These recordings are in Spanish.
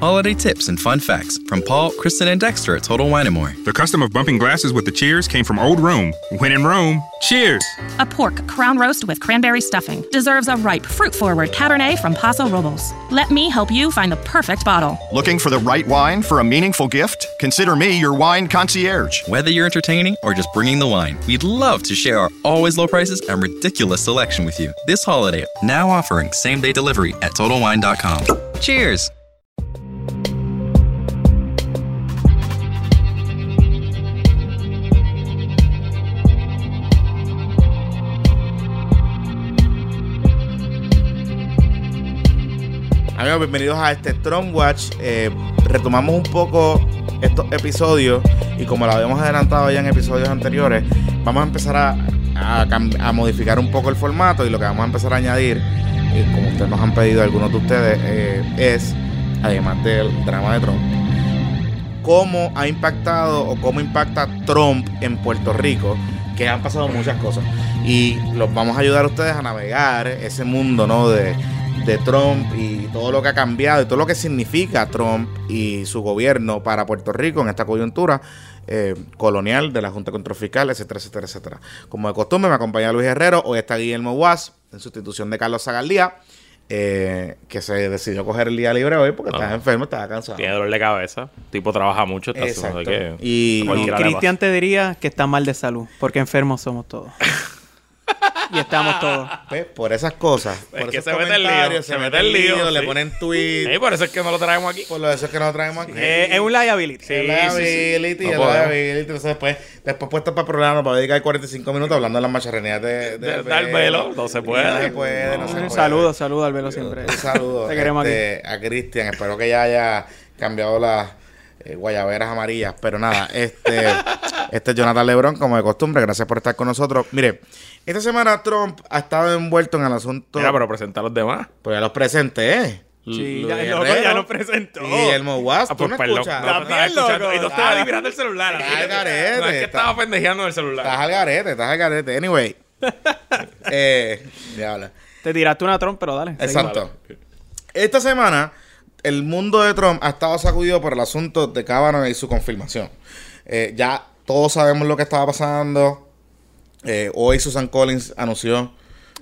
holiday tips and fun facts from Paul, Kristen, and Dexter at Total Wine & More. The custom of bumping glasses with the cheers came from old Rome. When in Rome, cheers! A pork crown roast with cranberry stuffing deserves a ripe, fruit-forward Cabernet from Paso Robles. Let me help you find the perfect bottle. Looking for the right wine for a meaningful gift? Consider me your wine concierge. Whether you're entertaining or just bringing the wine, we'd love to share our always low prices and ridiculous selection with you. This holiday, now offering same-day delivery at TotalWine.com. Cheers! Amigos, bienvenidos a este Trump Watch. Eh, retomamos un poco estos episodios y como lo habíamos adelantado ya en episodios anteriores, vamos a empezar a, a modificar un poco el formato y lo que vamos a empezar a añadir, como ustedes nos han pedido algunos de ustedes, eh, es, además del drama de Trump, cómo ha impactado o cómo impacta Trump en Puerto Rico, que han pasado muchas cosas. Y los vamos a ayudar a ustedes a navegar ese mundo, ¿no? De, de Trump y todo lo que ha cambiado y todo lo que significa Trump y su gobierno para Puerto Rico en esta coyuntura eh, colonial de la Junta Control Fiscal, etcétera, etcétera, etcétera. Como de costumbre, me acompaña Luis Herrero, hoy está Guillermo Guas, en sustitución de Carlos Zagaldía, eh, que se decidió coger el día libre hoy porque estaba enfermo, estaba cansado. Tiene dolor de cabeza. El tipo trabaja mucho. Está Exacto. haciendo que Y- Y Cristian te diría que está mal de salud, porque enfermos somos todos. y estamos todos. Pues, por esas cosas. Es por que esos se mete el lío, se mete el lío, le sí. ponen pasa. tweets. Sí, por eso es que no lo traemos aquí. Por lo de eso es que no lo traemos aquí. Eh, es un liability. Sí, liability, sí. el No liability. Entonces, después, después puesto para el programa, para dedicar 45 minutos hablando de las macharrenías de, De- del velo, no se puede. No se puede, no, se puede. Saludos, saludos al velo siempre. Un saludo Te queremos este, a Cristian. Espero que ya haya cambiado las eh, guayaberas amarillas. Pero nada, este, este es Jonathan Lebron, como de costumbre. Gracias por estar con nosotros. Mire, esta semana Trump ha estado envuelto en el asunto. Mira, pero presenta a los demás. Pues ya los presenté. Sí, Luis ya, loco ya nos presentó. y Guillermo Guas. Ah, ¿Tú pues no perdón. escuchas? No, También, loco. Y tú estabas mirando el celular. Estás al garete, No, es que estaba pendejeando en el celular. Estás al garete, estás al garete. Anyway. eh, diablo. Te tiraste una trompa, pero dale. Exacto. Esta semana, el mundo de Trump ha estado sacudido por el asunto de Kavanaugh y su confirmación. Eh, ya todos sabemos lo que estaba pasando. Eh, hoy Susan Collins anunció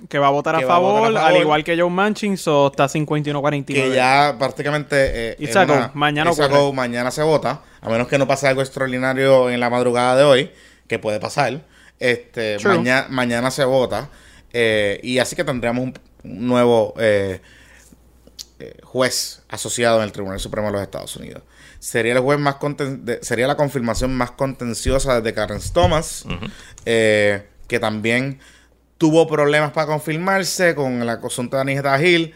Que va a votar a, favor, votar a favor. al igual que Joe Manchin, so está 51-49. que ya prácticamente eh, It's es a go. una- Mañana it's a ocurre. go. mañana se vota, a menos que no pase algo extraordinario en la madrugada de hoy, que puede pasar. Este, mañana, mañana se vota eh, y así que tendríamos un, un nuevo eh, juez asociado en el Tribunal Supremo de los Estados Unidos. Sería el juez más conten- de- sería la confirmación más contenciosa desde Clarence Thomas, eh, que también tuvo problemas para confirmarse con el asunto de Anijeta Gil,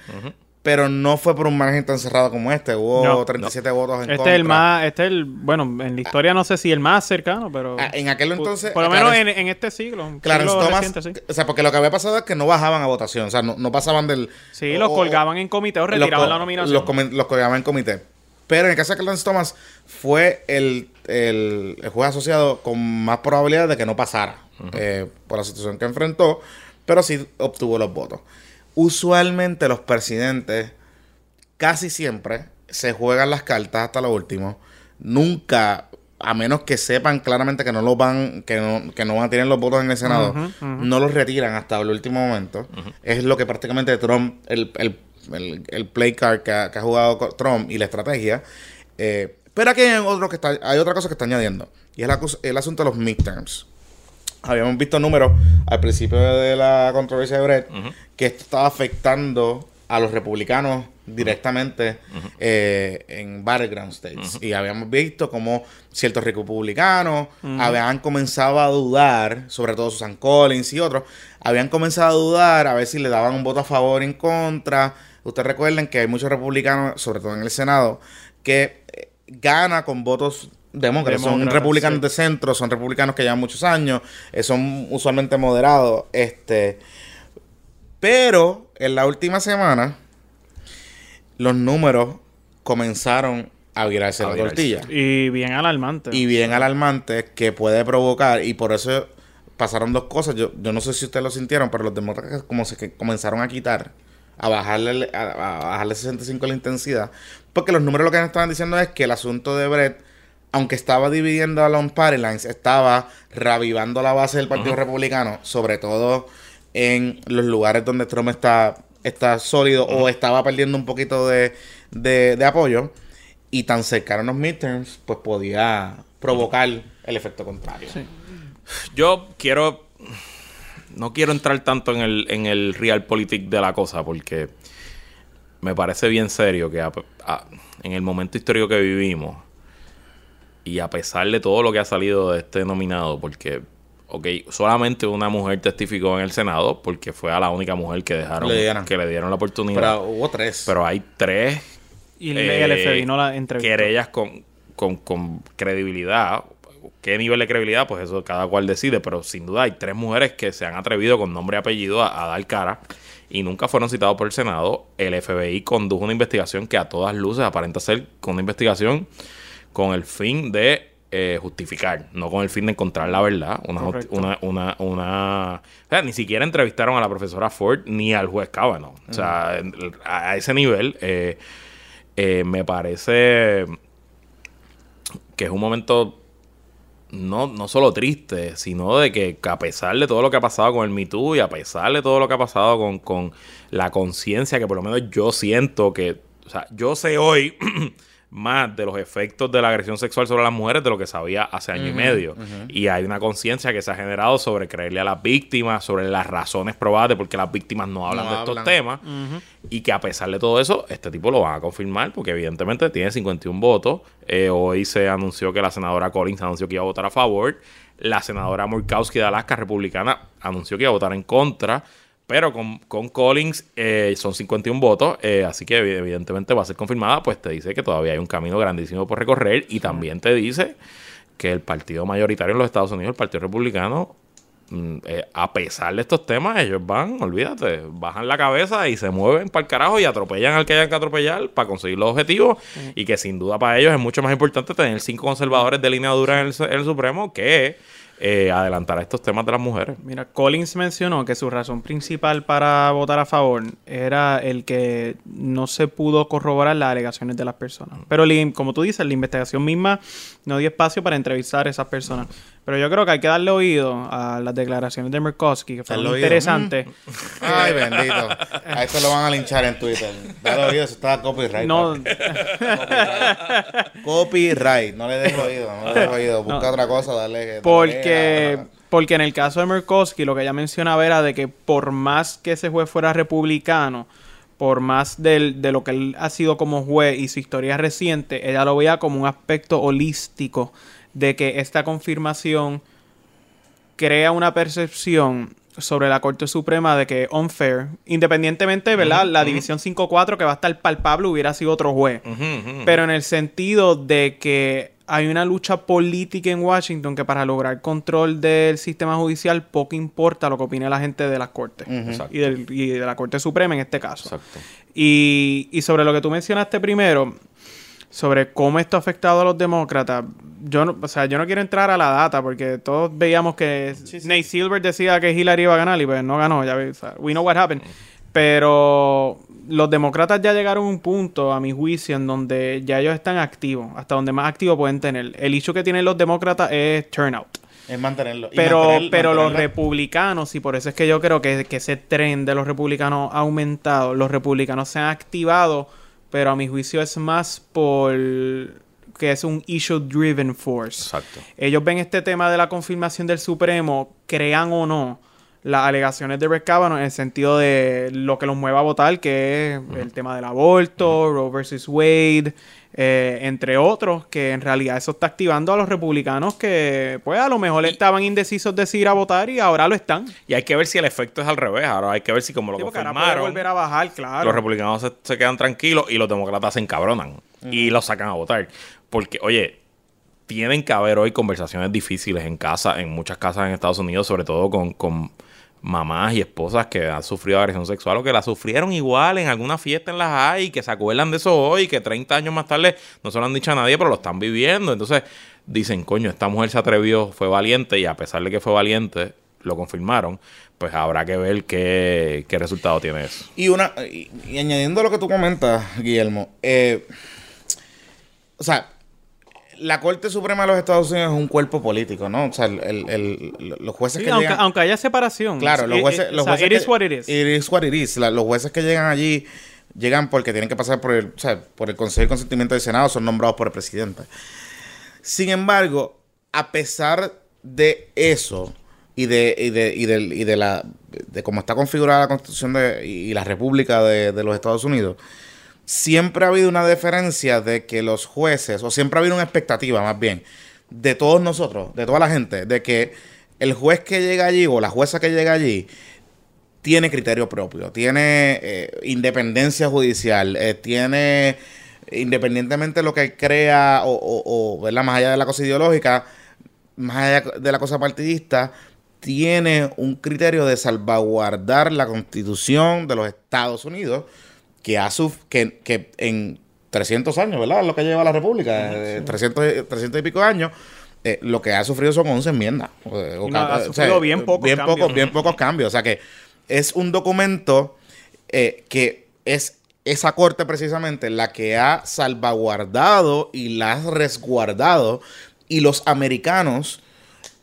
pero no fue por un margen tan cerrado como este. Hubo No, 37 votos en Este contra. es el más, este es el, bueno, en la historia no sé si el más cercano, pero... Ah, en aquel entonces, Por lo menos Clarence- en, en este siglo. Clarence siglo Thomas, reciente, sí. o sea, porque lo que había pasado es que no bajaban a votación, o sea, no, no pasaban del... Sí, los colgaban en comité o retiraban la nominación. Los colgaban en comité. Pero en el caso de Clarence Thomas, fue el, el, el juez asociado con más probabilidad de que no pasara eh, por la situación que enfrentó, pero sí obtuvo los votos. Usualmente los presidentes casi siempre se juegan las cartas hasta lo último. Nunca, a menos que sepan claramente que no los van, que no, que no van a tener los votos en el Senado, no los retiran hasta el último momento. Es lo que prácticamente Trump, el, el, el, el play card que ha, que ha jugado Trump y la estrategia. Eh, pero aquí hay, otro que está, hay otra cosa que está añadiendo. Y es la el asunto de los midterms habíamos visto números al principio de la controversia de Brett que esto estaba afectando a los republicanos directamente eh, en battleground states. Y habíamos visto como ciertos republicanos habían comenzado a dudar, sobre todo Susan Collins y otros, habían comenzado a dudar a ver si le daban un voto a favor o en contra. Ustedes recuerden que hay muchos republicanos, sobre todo en el Senado, que eh, gana con votos demócratas. Son republicanos sí. de centro, son republicanos que llevan muchos años, eh, son usualmente moderados. Este, pero en la última semana, los números comenzaron a virarse A la virarse. tortilla. Y bien alarmante. Y bien alarmante que puede provocar, y por eso pasaron dos cosas. Yo, yo no sé si ustedes lo sintieron, pero los demócratas como se que comenzaron a quitar a bajarle, a, a bajarle 65 la intensidad. Porque los números lo que nos estaban diciendo es que el asunto de Brett, aunque estaba dividiendo a los party lines, estaba reavivando la base del Partido Republicano, sobre todo en los lugares donde Trump está, está sólido o estaba perdiendo un poquito de, de- de apoyo. Y tan cercano a los midterms, pues podía provocar el efecto contrario. Yo quiero. No quiero entrar tanto en el, en el realpolitik de la cosa porque me parece bien serio que a- a- en el momento histórico que vivimos y a pesar de todo lo que ha salido de este nominado, porque, ok, solamente una mujer testificó en el Senado porque fue a la única mujer que dejaron, Le dieron. que le dieron la oportunidad. Pero Pero, hubo tres. hay tres Y eh, el FBI no la entrevistó. querellas con, con, con credibilidad. ¿Qué nivel de credibilidad? Pues eso cada cual decide, pero sin duda hay tres mujeres que se han atrevido con nombre y apellido a, a dar cara y nunca fueron citados por el Senado. El FBI condujo una investigación que a todas luces aparenta ser con una investigación con el fin de eh, justificar, no con el fin de encontrar la verdad. Una, una, una, una- o sea, ni siquiera entrevistaron a la profesora Ford ni al juez Kavanaugh. O sea, en- a, ese nivel eh, eh, me parece que es un momento no, no solo triste, sino de que, que a pesar de todo lo que ha pasado con el Me Too y a pesar de todo lo que ha pasado con, con la conciencia que por lo menos yo siento que, o sea, yo sé hoy más de los efectos de la agresión sexual sobre las mujeres de lo que sabía hace año y medio. Y hay una conciencia que se ha generado sobre creerle a las víctimas, sobre las razones probadas de por qué las víctimas no hablan No de estos temas. Y que a pesar de todo eso, este tipo lo van a confirmar porque evidentemente tiene 51 votos. Eh, hoy se anunció que la senadora Collins anunció que iba a votar a favor. La senadora Murkowski de Alaska, republicana, anunció que iba a votar en contra. Pero con, con Collins eh, son 51 votos, eh, así que evi- evidentemente va a ser confirmada, pues te dice que todavía hay un camino grandísimo por recorrer y también te dice que el partido mayoritario en los Estados Unidos, el Partido Republicano, mm, eh, a pesar de estos temas, ellos van, olvídate, bajan la cabeza y se mueven para el carajo y atropellan al que hayan que atropellar para conseguir los objetivos. Y que sin duda para ellos es mucho más importante tener cinco conservadores de línea dura en el, en el Supremo que eh, adelantar estos temas de las mujeres. Mira, Collins mencionó que su razón principal para votar a favor era el que no se pudo corroborar las alegaciones de las personas. Pero como tú dices, la investigación misma no dio espacio para entrevistar a esas personas. Pero yo creo que hay que darle oído a las declaraciones de Murkowski, que fueron interesantes. Ay, bendito. A esto lo van a linchar en Twitter. Dale oído, eso está copyright. No. Copyright. No le des oído, no le des oído. Busca otra cosa, dale. Porque, porque en el caso de Murkowski, lo que ella mencionaba era de que por más que ese juez fuera republicano, por más del- de lo que él ha sido como juez y su historia reciente, ella lo veía como un aspecto holístico de que esta confirmación crea una percepción sobre la Corte Suprema de que unfair, independientemente, ¿verdad? La división 5-4 que va a estar palpable hubiera sido otro juez. Pero en el sentido de que hay una lucha política en Washington que para lograr control del sistema judicial poco importa lo que opine la gente de las cortes y, del- y de la Corte Suprema en este caso. Exacto. Y, y sobre lo que tú mencionaste primero, sobre cómo esto ha afectado a los demócratas, yo no, o sea, yo no quiero entrar a la data porque todos veíamos que Nate Silver decía que Hillary iba a ganar y pues no ganó, ya o sea, we know what happened. Pero los demócratas ya llegaron a un punto, a mi juicio, en donde ya ellos están activos, hasta donde más activos pueden tener. El issue que tienen los demócratas es turnout. Es mantenerlo. Pero, mantener- pero los republicanos, y por eso es que yo creo que, que ese tren de los republicanos ha aumentado, los republicanos se han activado, pero a mi juicio es más por que es un issue driven force. Exacto. Ellos ven este tema de la confirmación del Supremo, crean o no las alegaciones de Brett Kavanaugh en el sentido de lo que los mueva a votar, que es el tema del aborto, Roe versus Wade, eh, entre otros, que en realidad eso está activando a los republicanos que, pues, a lo mejor estaban indecisos de si ir a votar y ahora lo están. Y hay que ver si el efecto es al revés. Ahora hay que ver si como lo Sí, confirmaron, volver a bajar, claro. los republicanos se, se quedan tranquilos y los demócratas se encabronan y los sacan a votar. Porque, oye, tienen que haber hoy conversaciones difíciles en casa, en muchas casas en Estados Unidos, sobre todo con, con mamás y esposas que han sufrido agresión sexual o que la sufrieron igual en alguna fiesta en las hay, que se acuerdan de eso hoy, que 30 años más tarde no se lo han dicho a nadie, pero lo están viviendo. Entonces dicen, coño, esta mujer se atrevió, fue valiente y a pesar de que fue valiente, lo confirmaron, pues habrá que ver qué, qué resultado tiene eso. Y una y, añadiendo lo que tú comentas, Guillermo, eh, o sea, la Corte Suprema de los Estados Unidos es un cuerpo político, ¿no? O sea, el, el- el- los jueces Sí, que aunque, llegan... aunque haya separación. Claro, los jueces... los o sea, jueces it is que- what it is. It is what it is. La- los jueces que llegan allí llegan porque tienen que pasar por el, o sea, por el Consejo de Consentimiento del Senado, son nombrados por el presidente. Sin embargo, a pesar de eso y de, y de, y del- y de la de cómo está configurada la Constitución de, y la República de, de los Estados Unidos, siempre ha habido una deferencia de que los jueces, o siempre ha habido una expectativa más bien, de todos nosotros, de toda la gente, de que el juez que llega allí o la jueza que llega allí tiene criterio propio, tiene eh, independencia judicial, eh, tiene independientemente de lo que crea o, o- o, más allá de la cosa ideológica, más allá de la cosa partidista, tiene un criterio de salvaguardar la constitución de los Estados Unidos que, ha suf- que, que en 300 años, ¿verdad? Lo que lleva la República, eh, 300, 300 y pico años, eh, lo que ha sufrido son 11 enmiendas. eh, o no, ca- ha o sea, sufrido bien pocos bien cambios. pocos, bien pocos cambios. O sea que es un documento eh, que es esa corte precisamente la que ha salvaguardado y la ha resguardado y los americanos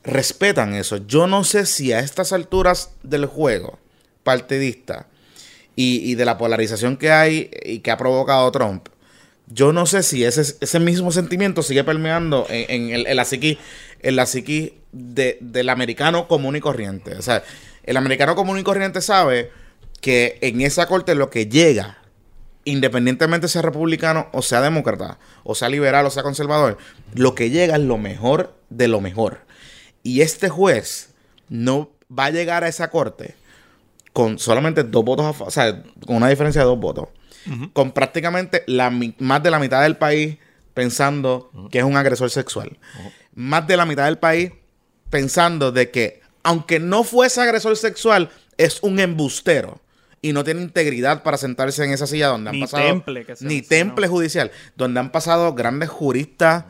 respetan eso. Yo no sé si a estas alturas del juego partidista y, y de la polarización que hay y que ha provocado Trump, yo no sé si ese, ese mismo sentimiento sigue permeando en, en el- en la psiqui, en de- del americano común y corriente. O sea, el americano común y corriente sabe que en esa corte lo que llega, independientemente sea republicano o sea demócrata, o sea liberal o sea conservador, lo que llega es lo mejor de lo mejor. Y este juez no va a llegar a esa corte con solamente dos votos, o sea, con una diferencia de dos votos, con prácticamente la, más de la mitad del país pensando que es un agresor sexual, más de la mitad del país pensando de que aunque no fuese agresor sexual, es un embustero y no tiene integridad para sentarse en esa silla donde han Ni pasado temple que se ni temple judicial, donde han pasado grandes juristas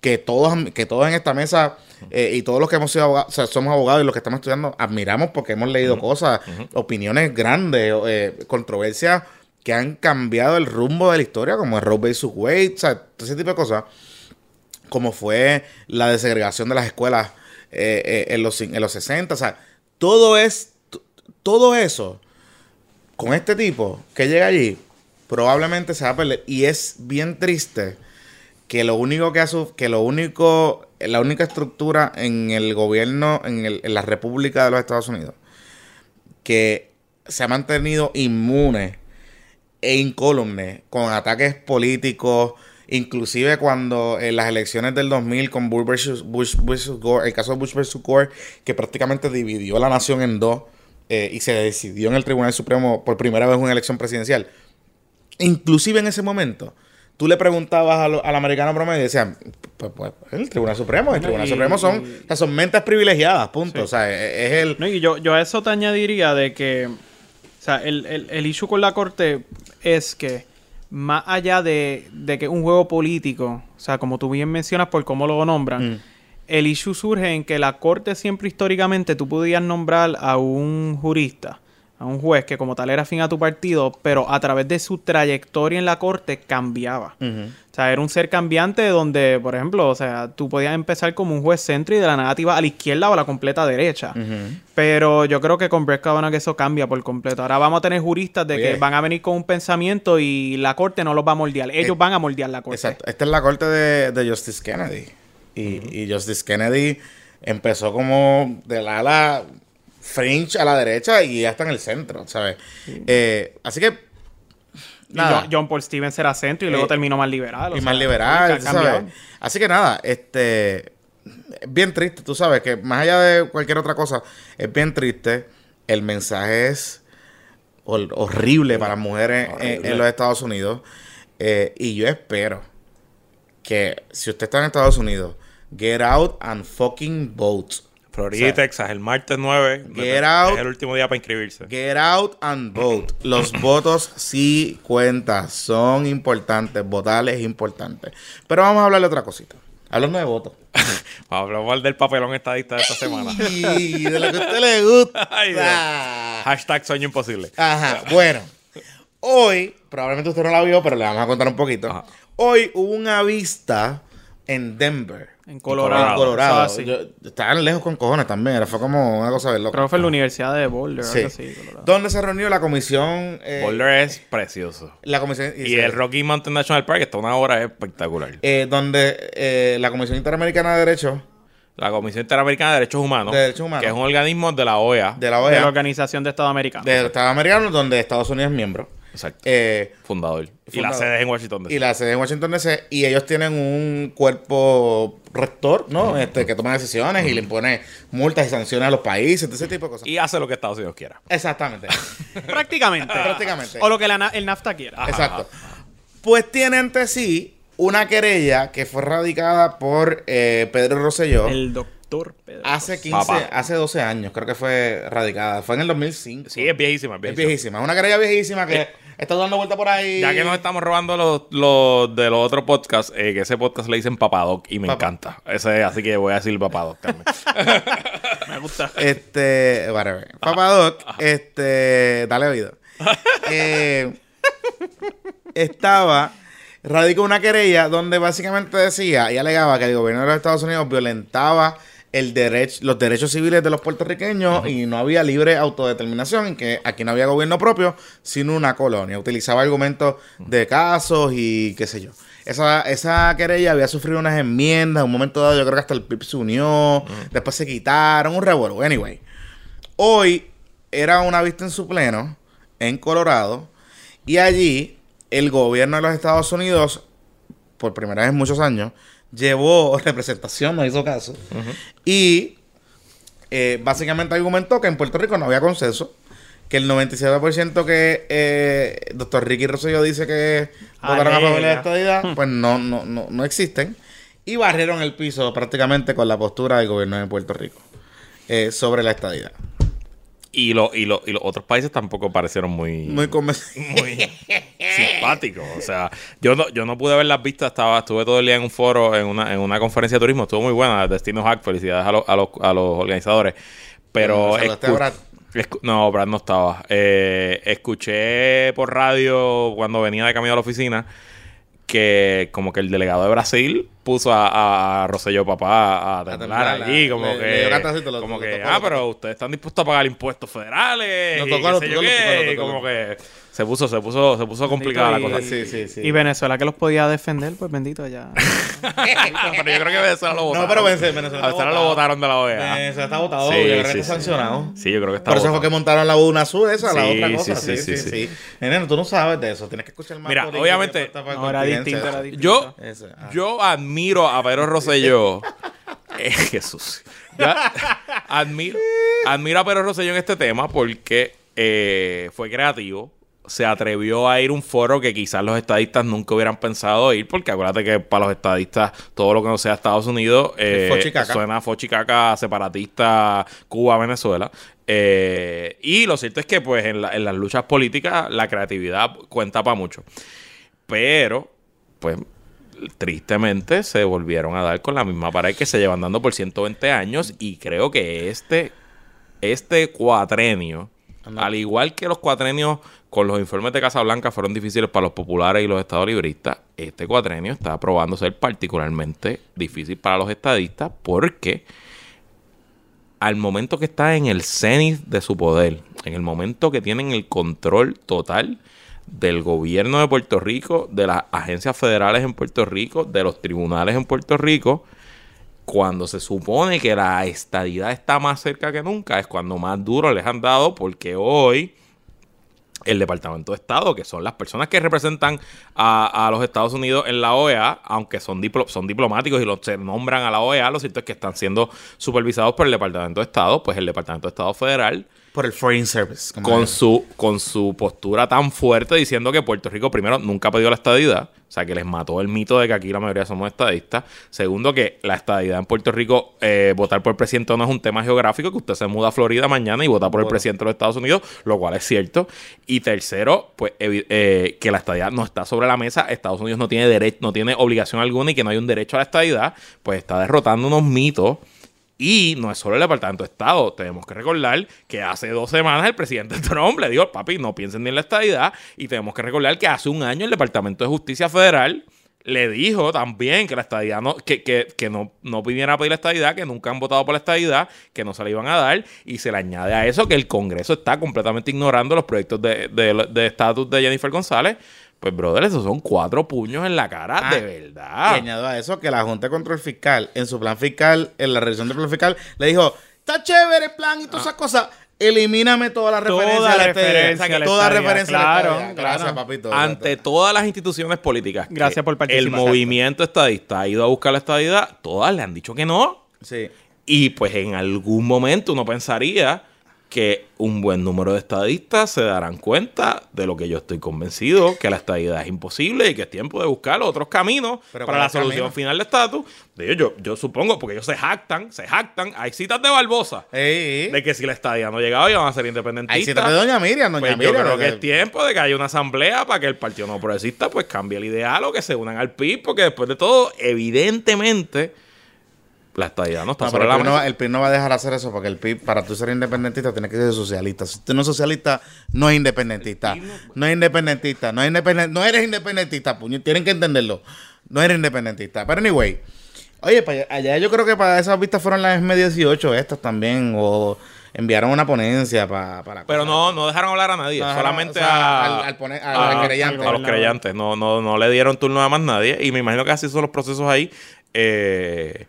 que todos, que todos en esta mesa eh, y todos los que hemos sido abogados, o sea, somos abogados y los que estamos estudiando, admiramos porque hemos leído cosas, opiniones grandes, eh, controversias que han cambiado el rumbo de la historia, como el Roe vs. Wade, o sea, todo ese tipo de cosas, como fue la desegregación de las escuelas eh, en, los, en los 60, o sea, todo es, todo eso, con este tipo que llega allí, probablemente se va a perder. Y es bien triste que lo único que que lo único, la única estructura en el gobierno, en, el- en la República de los Estados Unidos, que se ha mantenido inmune e incólume con ataques políticos, inclusive cuando en las elecciones del 2000 con Bush versus, Bush versus Gore, el caso de Bush versus Gore, que prácticamente dividió la nación en dos eh, y se decidió en el Tribunal Supremo por primera vez una elección presidencial. Inclusive en ese momento, tú le preguntabas a lo- al americano promedio y decían, pues, pues, el Tribunal Supremo, el Tribunal y- Supremo son, o sea, son mentes privilegiadas, punto. O sea, es, es el... No, y yo, yo a eso te añadiría de que, o sea, el, el, el issue con la corte es que más allá de, de que es un juego político, o sea, como tú bien mencionas por cómo lo nombran, Mm. el issue surge en que la corte siempre históricamente tú podías nombrar a un jurista, a un juez que como tal era afín a tu partido, pero a través de su trayectoria en la corte cambiaba. O sea, era un ser cambiante donde, por ejemplo, o sea, tú podías empezar como un juez centro y de la ibas a la izquierda o a la completa derecha. Pero yo creo que con Brett Kavanaugh eso cambia por completo. Ahora vamos a tener juristas de Oye. que van a venir con un pensamiento y la corte no los va a moldear. Ellos Eh, van a moldear la corte. Exacto. Esta es la corte de, de Justice Kennedy. Y, y Justice Kennedy empezó como de la ala fringe a la derecha y ya está en el centro, ¿sabes? Eh, así que. Y Nada. John, John Paul Stevens era centro y luego Eh, terminó más liberal. o y sea, más liberal. ¿sabes? Así que nada, este. Es bien triste, tú sabes, que más allá de cualquier otra cosa, es bien triste. El mensaje es hor- horrible para las mujeres en- los Estados Unidos. Eh, y yo espero que si usted está en Estados Unidos, get out and fucking vote. Florida y Texas, el martes 9. Get out. Es el último día para inscribirse. Get out and vote. Los votos sí cuentan, son importantes. Votar es importante. Pero vamos a hablar de otra cosita. Hablando de votos. Vamos a hablar del papelón estadista de esta semana. Y de lo que a usted le gusta. Ay, Dios. Hashtag sueño imposible. Ajá, bueno. Hoy, probablemente usted no la vio, pero le vamos a contar un poquito. Ajá. Hoy hubo una vista en Denver. En Colorado. En Colorado. Yo- estaban lejos con cojones también. Era, fue como una cosa de loco. Creo que fue en la Universidad de Boulder. Sí. algo así, Colorado. Donde se reunió la comisión. eh, Boulder es precioso. La comisión. Y el Rocky Mountain National Park está una hora espectacular. eh, donde eh, la Comisión Interamericana de Derechos La Comisión Interamericana de Derechos Humanos, De Derechos Humanos. que es un organismo de la OEA. de la De OEA, la Organización de Estado Americano. de Estados Americanos, donde Estados Unidos es miembro. Exacto. Eh, fundador. Y la sede es en Washington DC. y la sede en Washington DC y ellos tienen un cuerpo rector, ¿no? Este que toma decisiones y le impone multas y sanciones a los países, ese tipo de cosas. Y hace lo que Estados Unidos quiera. Exactamente. Prácticamente. Prácticamente. O lo que la el NAFTA quiera. Exacto. Pues tiene ante sí una querella que fue radicada por eh, Pedro Rosselló El doctor Pedro. hace 15, Papá. hace 12 años, creo que fue radicada. Fue en el 2005. Sí, es viejísima, es Es viejísima. Es una querella viejísima que Eh, está dando vuelta por ahí. Ya que nos estamos robando los, los de los otros podcasts, eh, que ese podcast le dicen Papadoc y me Papa. encanta. Ese, así que voy a decir Papadoc también. Me gusta. Este, whatever. Papadoc, este, dale oído. Eh, estaba, radicó una querella donde básicamente decía y alegaba que el gobierno de los Estados Unidos violentaba el derecho, los derechos civiles de los puertorriqueños y no había libre autodeterminación, y que aquí no había gobierno propio, sino una colonia. Utilizaba argumentos de casos y qué sé yo. Esa, esa querella había sufrido unas enmiendas, en un momento dado yo creo que hasta el PIB se unió, después se quitaron, un revuelo. Anyway, hoy era una vista en su pleno en Colorado y allí el gobierno de los Estados Unidos, por primera vez en muchos años, llevó representación, no hizo caso, y eh, básicamente argumentó que en Puerto Rico no había consenso, que el 97% que eh, doctor Ricky Rosselló dice que votaron a favor de la estadidad, pues no, no, no, no existen, y barrieron el piso prácticamente con la postura del gobierno de Puerto Rico eh, sobre la estadidad. Y, lo, y, lo- y los otros países tampoco parecieron muy, Muy muy simpáticos. O sea, yo no, yo no pude ver las vistas, estaba, estuve todo el día en un foro, en una, en una conferencia de turismo, estuvo muy buena, Destino Hack, felicidades a, los- a, los, a los organizadores. Pero no, Brad no estaba. Eh, escuché por radio cuando venía de camino a la oficina que como que el delegado de Brasil puso a, a Rosselló papá a temblar temblar, allí, como le- que, le dio como lo que tocó, ah, pero ustedes están dispuestos a pagar impuestos federales, Lo y qué como que se puso, se puso, se puso complicada la cosa. y- Sí, sí, sí. Y Venezuela que los podía defender, pues bendito ya. pero yo creo que Venezuela lo votaron. No, pero Vence- Venezuela Venezuela lo votaron de la OEA. Venezuela está votado, Sí, yo creo que está sí. sancionado. Sí, yo creo que está Por eso fue que montaron la una azul esa, la otra cosa. sí, Sí, sí, sí. Nene, tú no sabes de eso, tienes que escuchar más. Mira, obviamente- No, contingencia. distinto, era distinto. Yo, ah. yo admiro a Pedro Rosselló. Eh, Jesús. Admiro, admiro a Pedro Rosselló en este tema porque eh, fue creativo. Se atrevió a ir a un foro que quizás los estadistas nunca hubieran pensado ir, porque acuérdate que para los estadistas todo lo que no sea Estados Unidos eh, fochicaca. suena a fochicaca separatista Cuba-Venezuela. Eh, y lo cierto es que pues en, la- en las luchas políticas la creatividad cuenta para mucho. Pero, pues, tristemente se volvieron a dar con la misma pared que se llevan dando por 120 años. Y creo que este, este cuatrenio, al igual que los cuatrenios con los informes de Casablanca fueron difíciles para los populares y los estados libristas, este cuatrenio está probando ser particularmente difícil para los estadistas porque al momento que está en el cenit de su poder, en el momento que tienen el control total del gobierno de Puerto Rico, de las agencias federales en Puerto Rico, de los tribunales en Puerto Rico, cuando se supone que la estadidad está más cerca que nunca, es cuando más duro les han dado, porque hoy el Departamento de Estado, que son las personas que representan a, a los Estados Unidos en la OEA, aunque son, diplo- son diplomáticos y los, se nombran a la OEA, lo cierto es que están siendo supervisados por el Departamento de Estado, pues el Departamento de Estado Federal por el Foreign Service. con su, con su postura tan fuerte diciendo que Puerto Rico, primero, nunca ha pedido la estadidad. O sea, que les mató el mito de que aquí la mayoría somos estadistas. Segundo, que la estadidad en Puerto Rico, eh, votar por el presidente no es un tema geográfico, que usted se muda a Florida mañana y vota por el presidente de los Estados Unidos, lo cual es cierto. Y tercero, pues eh, que la estadidad no está sobre la mesa. Estados Unidos no tiene derecho, no tiene obligación alguna y que no hay un derecho a la estadidad, pues está derrotando unos mitos. Y no es solo el Departamento de Estado. Tenemos que recordar que hace dos semanas el presidente Trump le dijo, papi, no piensen ni en la estadidad. Y tenemos que recordar que hace un año el Departamento de Justicia Federal le dijo también que la estadidad no, que, que, que no, no pidieran a pedir la estadidad, que nunca han votado por la estadidad, que no se la iban a dar. Y se le añade a eso que el Congreso está completamente ignorando los proyectos de de- de estatus de, Jennifer González. Pues, brother, esos son cuatro puños en la cara, Ah, de verdad. Y añado a eso que la Junta de Control Fiscal, en su plan fiscal, en la revisión del plan fiscal, le dijo, está chévere el plan y todas esas cosas, elimíname toda la Toda referencia a la estadidad". referencia toda referencia a la claro. Gracias, claro. papito. ante todas las instituciones políticas Gracias por participar. el movimiento estadista ha ido a buscar la estadidad, todas le han dicho que no. Sí. Y pues en algún momento uno pensaría que un buen número de estadistas se darán cuenta de lo que yo estoy convencido, que la estadidad es imposible y que es tiempo de buscar otros caminos Pero para ¿cuál la solución camino? final de estatus. Digo, yo, yo supongo, porque ellos se jactan, se jactan, hay citas de Barbosa, Ey, de que si la estadidad no llegaba iban a ser independentistas. Ahí citas de Doña Miriam, Doña Pues yo Miriam. creo que es tiempo de que haya una asamblea para que el Partido No Progresista pues cambie el ideal o que se unan al PIB, porque después de todo, evidentemente, la estadidad no está No, sobre pero la el PIB, no va, mesa. el PIB no va a dejar hacer eso porque el PIB, para tú ser independentista, tienes que ser socialista. Si tú no es socialista, no es independentista. No es independentista. No, es independen- no eres independentista, puño. Tienen que entenderlo. No eres independentista. Pero anyway. Oye, allá yo creo que para esas vistas fueron las M18 estas también. O enviaron una ponencia para... para Pero no, no dejaron hablar a nadie, solamente o sea, a, al- al pone- al- a- al creyente. a los creyentes. No, no, no le dieron turno a más nadie. Y me imagino que así son los procesos ahí. Eh,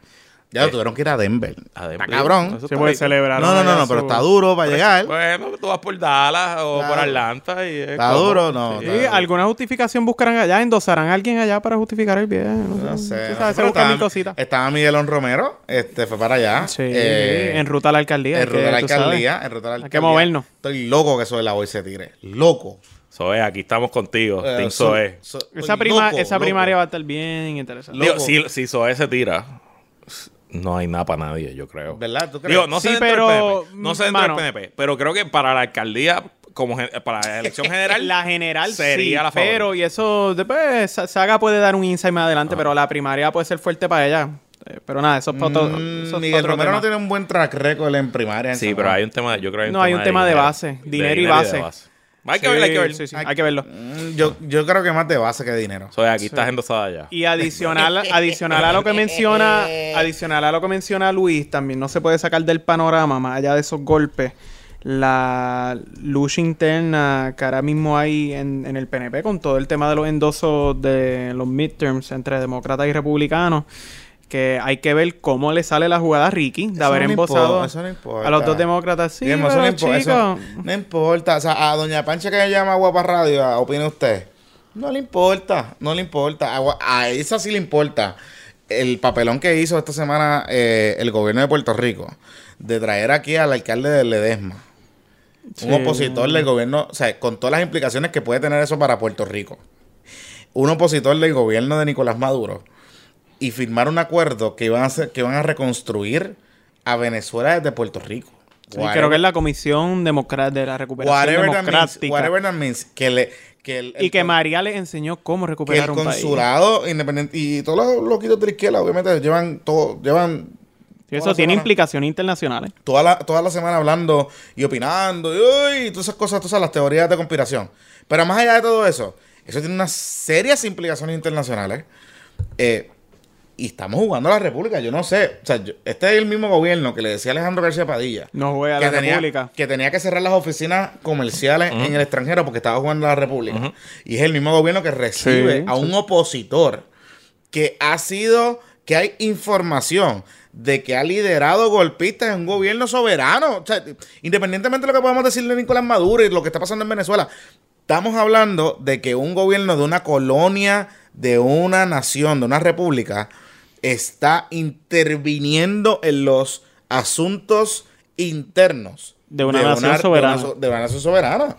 Ya tuvieron que ir a Denver. a Denver. Está cabrón. Eso Se puede celebrar. No, no, no, no, pero está duro para llegar. Bueno, tú vas por Dallas o Claro. por Atlanta. Y es Está duro, no, Sí. Está- alguna justificación buscarán allá, endosarán a alguien allá para justificar el bien. No sé. Tú no sé, sabes, se pero buscan mil estaba, cositas. estaba Miguelón Romero, este fue para allá. Sí, Eh, en ruta a la alcaldía. En ruta a la que tú sabes. alcaldía. En ruta a la Hay alcaldía. que movernos. Estoy loco que Zoe la hoy se tire. Loco. Zoe, aquí estamos contigo. Eh, Team so- Zoe. so- Esa, prima, loco, esa loco. primaria va a estar bien interesante. Digo, loco. si, si Zoe se tira, no hay nada para nadie, yo creo. ¿Verdad? ¿Tú crees? Digo, no sé Sí, dentro pero, del PNP. No sé dentro mano. del PNP. Pero creo que para la alcaldía, como para la elección general, La general sería sí, la favorita. pero y eso después Sa- Saga puede dar un insight más Ah. adelante, pero la primaria puede ser fuerte para ella. Eh, pero nada, eso es para Mm, eso es para Miguel otro Romero tema. no tiene un buen track record en primaria. en Sí, pero hay un tema, yo creo que hay un No, tema hay un tema de dinero. base, dinero y de base. Hay que verlo, hay que verlo. Sí, sí, hay que verlo. Yo, yo creo que más de base que dinero. Zoe, aquí estás endosada ya. Y adicional, adicional a lo que menciona, adicional a lo que menciona Luis, también no se puede sacar del panorama, más allá de esos golpes, la lucha interna que ahora mismo hay en, en el PNP con todo el tema de los endosos de los midterms entre demócratas y republicanos. Que hay que ver cómo le sale la jugada a Ricky de Eso haber no le embosado eso no importa. a los dos demócratas. Sí, eso pero, no, impo- eso chico, no importa. O sea, a Doña Pancha que llama a Guapa Radio, a- opine usted. No le importa, no le importa. A, esa sí le importa. El papelón que hizo esta semana eh, el gobierno de Puerto Rico de traer aquí al alcalde de Ledesma. Sí. Un opositor del gobierno, o sea, con todas las implicaciones que puede tener eso para Puerto Rico. Un opositor del gobierno de Nicolás Maduro. Y firmar un acuerdo que iban a, hacer, que iban a reconstruir a Venezuela desde Puerto Rico. sí, creo que es la Comisión Democra- de la Recuperación whatever that, means, Democrática. whatever that means, que le que el, y que María les enseñó cómo que recuperar el un país. consulado independiente y todos los loquitos de la izquierda obviamente llevan todo llevan Sí, eso tiene semana- implicaciones internacionales. toda la toda la semana hablando y opinando y, uy, todas esas cosas todas las teorías de conspiración pero más allá de todo eso eso tiene unas serias implicaciones internacionales eh, y estamos jugando a la República yo no sé o sea yo- este es el mismo gobierno que le decía a Alejandro García Padilla No juega a que la tenía, República. que tenía que cerrar las oficinas comerciales en el extranjero porque estaba jugando a la República. Y es el mismo gobierno que recibe Sí, a un opositor que ha sido, que hay información de que ha liderado golpistas en un gobierno soberano. O sea, independientemente de lo que podamos decir de Nicolás Maduro y lo que está pasando en Venezuela, estamos hablando de que un gobierno de una colonia, de una nación, de una república, está interviniendo en los asuntos internos De una nación de soberana. so- De una, nación soberana.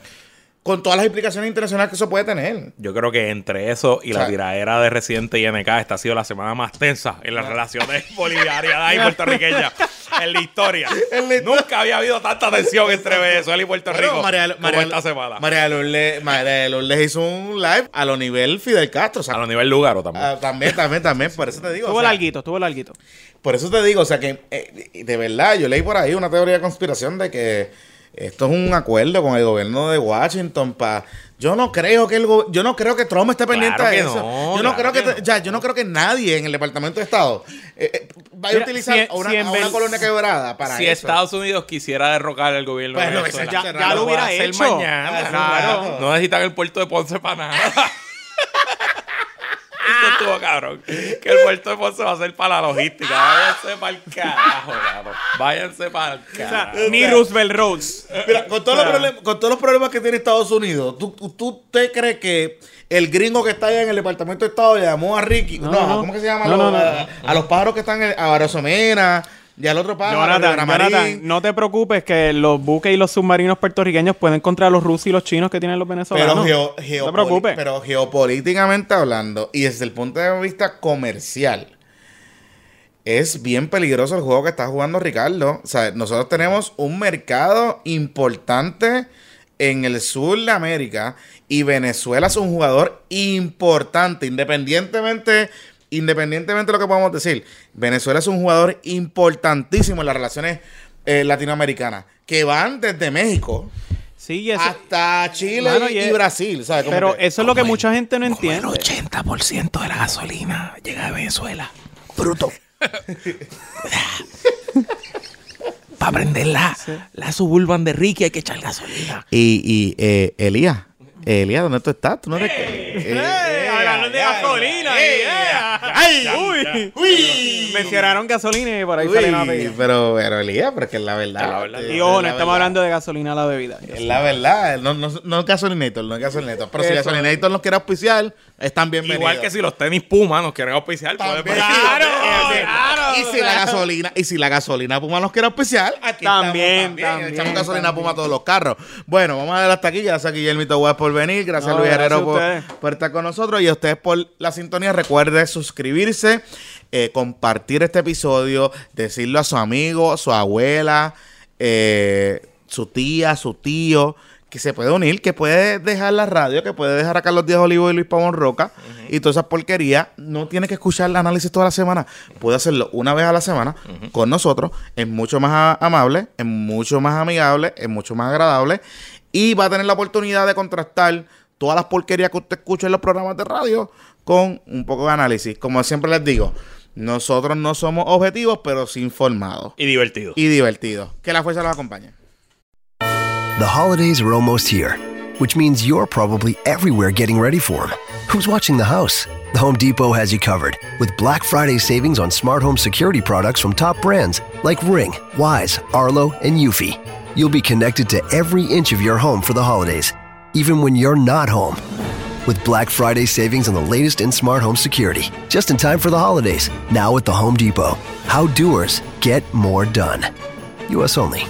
Con todas las implicaciones internacionales que eso puede tener. Yo creo que entre eso y O la tiradera de Residente y NK, esta ha sido la semana más tensa en las relaciones boliviarias y puertorriqueñas en la historia. Nunca había habido tanta tensión entre Venezuela y Puerto Rico Bueno, María, como María- esta semana. María de Lourdes, María de Lourdes hizo un live a lo nivel Fidel Castro. O sea, A lo nivel Lugaro también. ah, también, también, también. Por eso te digo. o Estuvo sea, larguito, estuvo larguito. Por eso te digo, o sea que eh, de verdad, yo leí por ahí una teoría de conspiración de que esto es un acuerdo con el gobierno de Washington para yo no creo que el go- yo no creo que Trump esté pendiente Claro de eso. no, yo no claro creo que, que te- no. ya, yo no creo que nadie en el Departamento de Estado eh, eh, vaya Mira, a utilizar si- a una, si a una colonia quebrada para si eso. Estados Unidos quisiera derrocar el gobierno Pues de Venezuela, Ya- ya lo hubiera hecho. mañana. Claro. No necesitan el puerto de Ponce para nada. Esto estuvo cabrón. Que el puerto de Ponce va a ser para la logística. Váyanse para el carajo, cabrón. Váyanse para el O sea, carajo. ni Roosevelt Roads. Mira, con todos, los problemas, con todos los problemas que tiene Estados Unidos, ¿tú, tú te crees que el gringo que está allá en el Departamento de Estado llamó a Ricky? No, No, no. ¿cómo que se llama? No, Los- no, no. A, a los pájaros que están en, a Barosomena y al otro pájaro, Jonathan. Jonathan, no te preocupes que los buques y los submarinos puertorriqueños pueden contra los rusos y los chinos que tienen los Pero, venezolanos. geo- no te preocupes. pero geopolíticamente hablando y desde el punto de vista comercial, es bien peligroso el juego que está jugando Ricardo. O sea, nosotros tenemos un mercado importante en el sur de América y Venezuela es un jugador importante, independientemente, independientemente de lo que podamos decir. Venezuela es un jugador importantísimo en las relaciones eh, latinoamericanas, que van desde México sí, y eso- hasta Chile y, Brasil. pero que- eso es lo que mucha gente no entiende. 80% de la gasolina llega de Venezuela. bruto. Para prender la, la suburban de Ricky hay que echar gasolina. Y, y eh, Elías, Elías, ¿dónde tú estás? ¿Tú no eres que- Eh, hablando de gasolina. eh, ¡Ay! ¡Uy! uy. Mencionaron gasolina y por ahí salió una pega. pero, pero Elías, pero es la verdad. Es la verdad. Y ojo, no estamos verdad. hablando de gasolina a la bebida. Es la verdad, no, no, no es Gasolinator, no es Gasolinator. Pero si. Gasolinator nos quiere auspiciar, están bienvenidos. Igual que si los tenis Puma nos quieren auspiciar, pueden También. Claro, Eh, claro. Y si la gasolina, y si la gasolina Puma nos quiere auspiciar, aquí También, estamos también, Echamos gasolina también. Puma a todos los carros. Bueno, vamos a dar hasta aquí. Gracias a Guillermo Guas por venir. Gracias No, a Luis Herrero por estar con nosotros. Y a ustedes por la sintonía. Recuerde suscribirse, eh, compartir este episodio, decirlo a su amigo, su abuela, eh, su tía, su tío, que se puede unir, que puede dejar la radio, que puede dejar a Carlos Díaz Olivo y Luis Pavón Roca y todas esas porquerías. No tiene que escuchar el análisis toda la semana. Puede hacerlo una vez a la semana con nosotros. Es mucho más amable, es mucho más amigable, es mucho más agradable y va a tener la oportunidad de contrastar todas las porquerías que usted escucha en los programas de radio con un poco de análisis. Como siempre les digo, nosotros no somos objetivos, pero sí informados Y divertido. y divertidos. Que la fuerza los acompañe. The holidays are almost here, which means you're probably everywhere getting ready for them. Who's watching the house? The Home Depot has you covered with Black Friday savings on smart home security products from top brands like Ring, Wise, Arlo, and Eufy. You'll be connected to every inch of your home for the holidays, even when you're not home. With Black Friday savings on the latest in smart home security, just in time for the holidays. Now at the Home Depot. How doers get more done. U.S. only.